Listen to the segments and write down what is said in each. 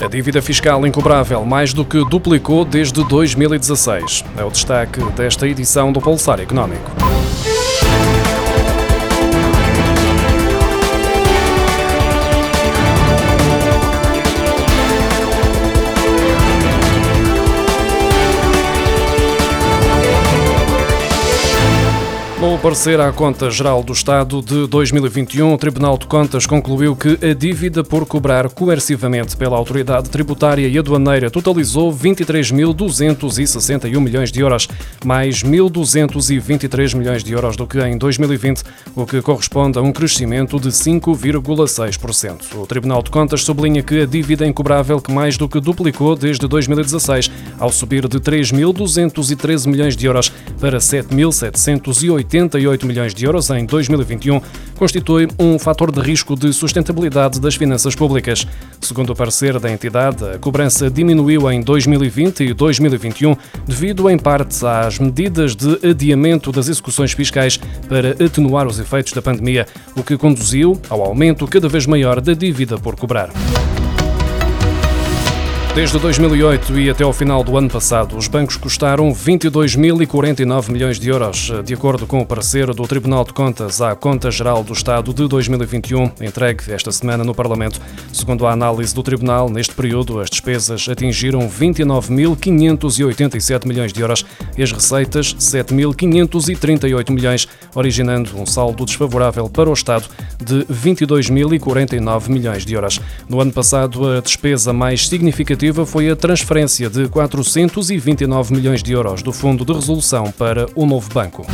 A dívida fiscal incobrável mais do que duplicou desde 2016. É o destaque desta edição do Pulsar Económico. Parecer à Conta Geral do Estado de 2021, o Tribunal de Contas concluiu que a dívida por cobrar coercivamente pela autoridade tributária e aduaneira totalizou 23.261 milhões de euros, mais 1.223 milhões de euros do que em 2020, o que corresponde a um crescimento de 5,6%. O Tribunal de Contas sublinha que a dívida incobrável que mais do que duplicou desde 2016, ao subir de 3.213 milhões de euros para 7.780 88 milhões de euros em 2021, constitui um fator de risco de sustentabilidade das finanças públicas. Segundo o parecer da entidade, a cobrança diminuiu em 2020 e 2021 devido, em parte, às medidas de adiamento das execuções fiscais para atenuar os efeitos da pandemia, o que conduziu ao aumento cada vez maior da dívida por cobrar. Desde 2008 e até ao final do ano passado, os bancos custaram 22.049 milhões de euros, de acordo com o parecer do Tribunal de Contas à Conta Geral do Estado de 2021, entregue esta semana no Parlamento. Segundo a análise do Tribunal, neste período as despesas atingiram 29.587 milhões de euros e as receitas 7.538 milhões, originando um saldo desfavorável para o Estado de 22.049 milhões de euros. No ano passado, a despesa mais significativa foi a transferência de 429 milhões de euros do Fundo de Resolução para o novo banco.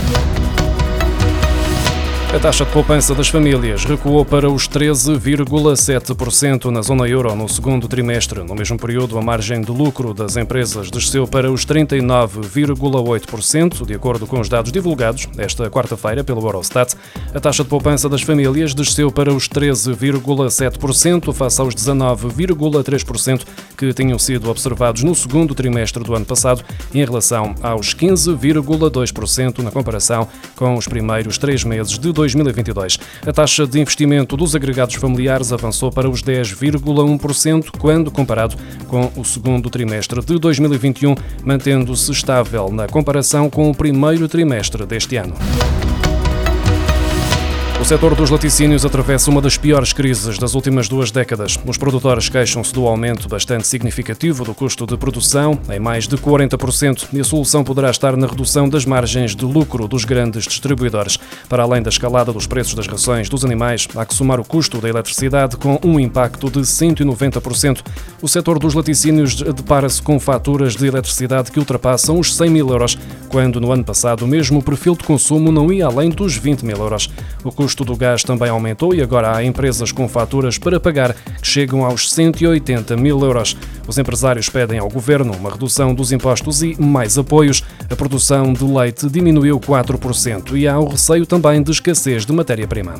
A taxa de poupança das famílias recuou para os 13,7% na zona euro no segundo trimestre. No mesmo período, a margem de lucro das empresas desceu para os 39,8%, de acordo com os dados divulgados esta quarta-feira pelo Eurostat. A taxa de poupança das famílias desceu para os 13,7% face aos 19,3% que tinham sido observados no segundo trimestre do ano passado, em relação aos 15,2% na comparação com os primeiros três meses de 2020. 2022. A taxa de investimento dos agregados familiares avançou para os 10,1% quando comparado com o segundo trimestre de 2021, mantendo-se estável na comparação com o primeiro trimestre deste ano. O setor dos laticínios atravessa uma das piores crises das últimas duas décadas. Os produtores queixam-se do aumento bastante significativo do custo de produção, em mais de 40%, e a solução poderá estar na redução das margens de lucro dos grandes distribuidores. Para além da escalada dos preços das rações dos animais, há que somar o custo da eletricidade com um impacto de 190%. O setor dos laticínios depara-se com faturas de eletricidade que ultrapassam os 100 mil euros, quando no ano passado o mesmo perfil de consumo não ia além dos 20 mil euros. O custo do gás também aumentou e agora há empresas com faturas para pagar que chegam aos 180 mil euros. Os empresários pedem ao governo uma redução dos impostos e mais apoios. A produção de leite diminuiu 4% e há o receio também de escassez de matéria-prima.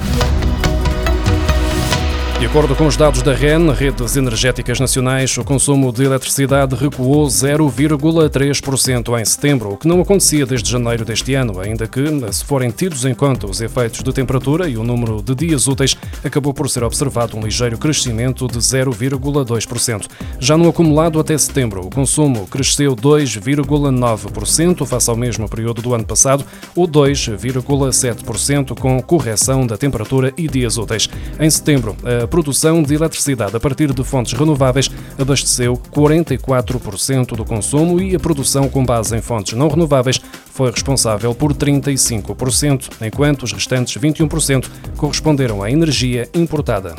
De acordo com os dados da REN, Redes Energéticas Nacionais, o consumo de eletricidade recuou 0,3% em setembro, o que não acontecia desde janeiro deste ano, ainda que, se forem tidos em conta os efeitos de temperatura e o número de dias úteis, acabou por ser observado um ligeiro crescimento de 0,2%. Já no acumulado até setembro, o consumo cresceu 2,9% face ao mesmo período do ano passado, ou 2,7% com correção da temperatura e dias úteis. Em setembro, a produção de eletricidade a partir de fontes renováveis abasteceu 44% do consumo e a produção com base em fontes não renováveis foi responsável por 35%, enquanto os restantes 21% corresponderam à energia importada.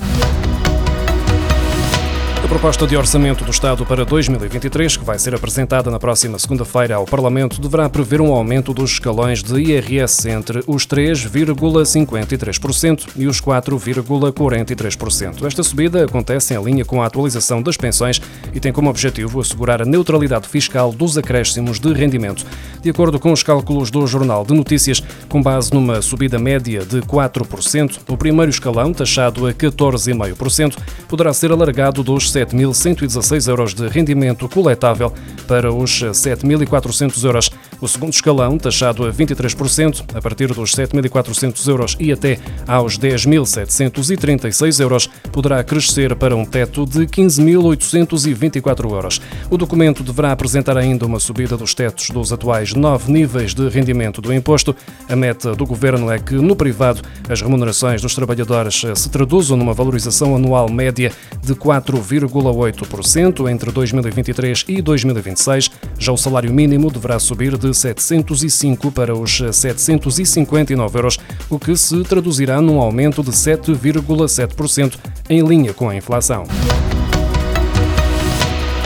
A proposta de orçamento do Estado para 2023, que vai ser apresentada na próxima segunda-feira ao Parlamento, deverá prever um aumento dos escalões de IRS entre os 3,53% e os 4,43%. Esta subida acontece em linha com a atualização das pensões e tem como objetivo assegurar a neutralidade fiscal dos acréscimos de rendimento. De acordo com os cálculos do Jornal de Notícias, com base numa subida média de 4%, o primeiro escalão, taxado a 14,5%, poderá ser alargado dos 7.116 euros de rendimento coletável para os 7.400 euros. O segundo escalão, taxado a 23%, a partir dos 7.400 euros e até aos 10.736 euros, poderá crescer para um teto de 15.824 euros. O documento deverá apresentar ainda uma subida dos tetos dos atuais nove níveis de rendimento do imposto. A meta do governo é que, no privado, as remunerações dos trabalhadores se traduzam numa valorização anual média de 4,8% entre 2023 e 2026. Já o salário mínimo deverá subir de 705 para os 759 euros, o que se traduzirá num aumento de 7,7% em linha com a inflação.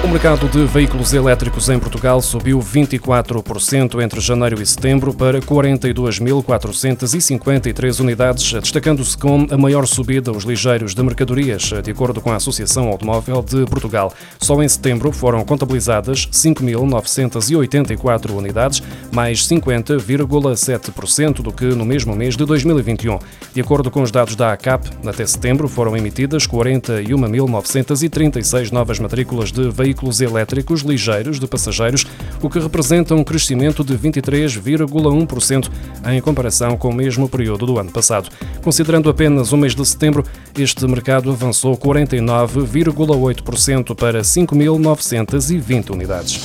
O mercado de veículos elétricos em Portugal subiu 24% entre janeiro e setembro para 42.453 unidades, destacando-se com a maior subida os ligeiros de mercadorias, de acordo com a Associação Automóvel de Portugal. Só em setembro foram contabilizadas 5.984 unidades, mais 50,7% do que no mesmo mês de 2021. De acordo com os dados da ACAP, até setembro foram emitidas 41.936 novas matrículas de veículos veículos elétricos ligeiros de passageiros, o que representa um crescimento de 23,1% em comparação com o mesmo período do ano passado. Considerando apenas o mês de setembro, este mercado avançou 49,8% para 5.920 unidades.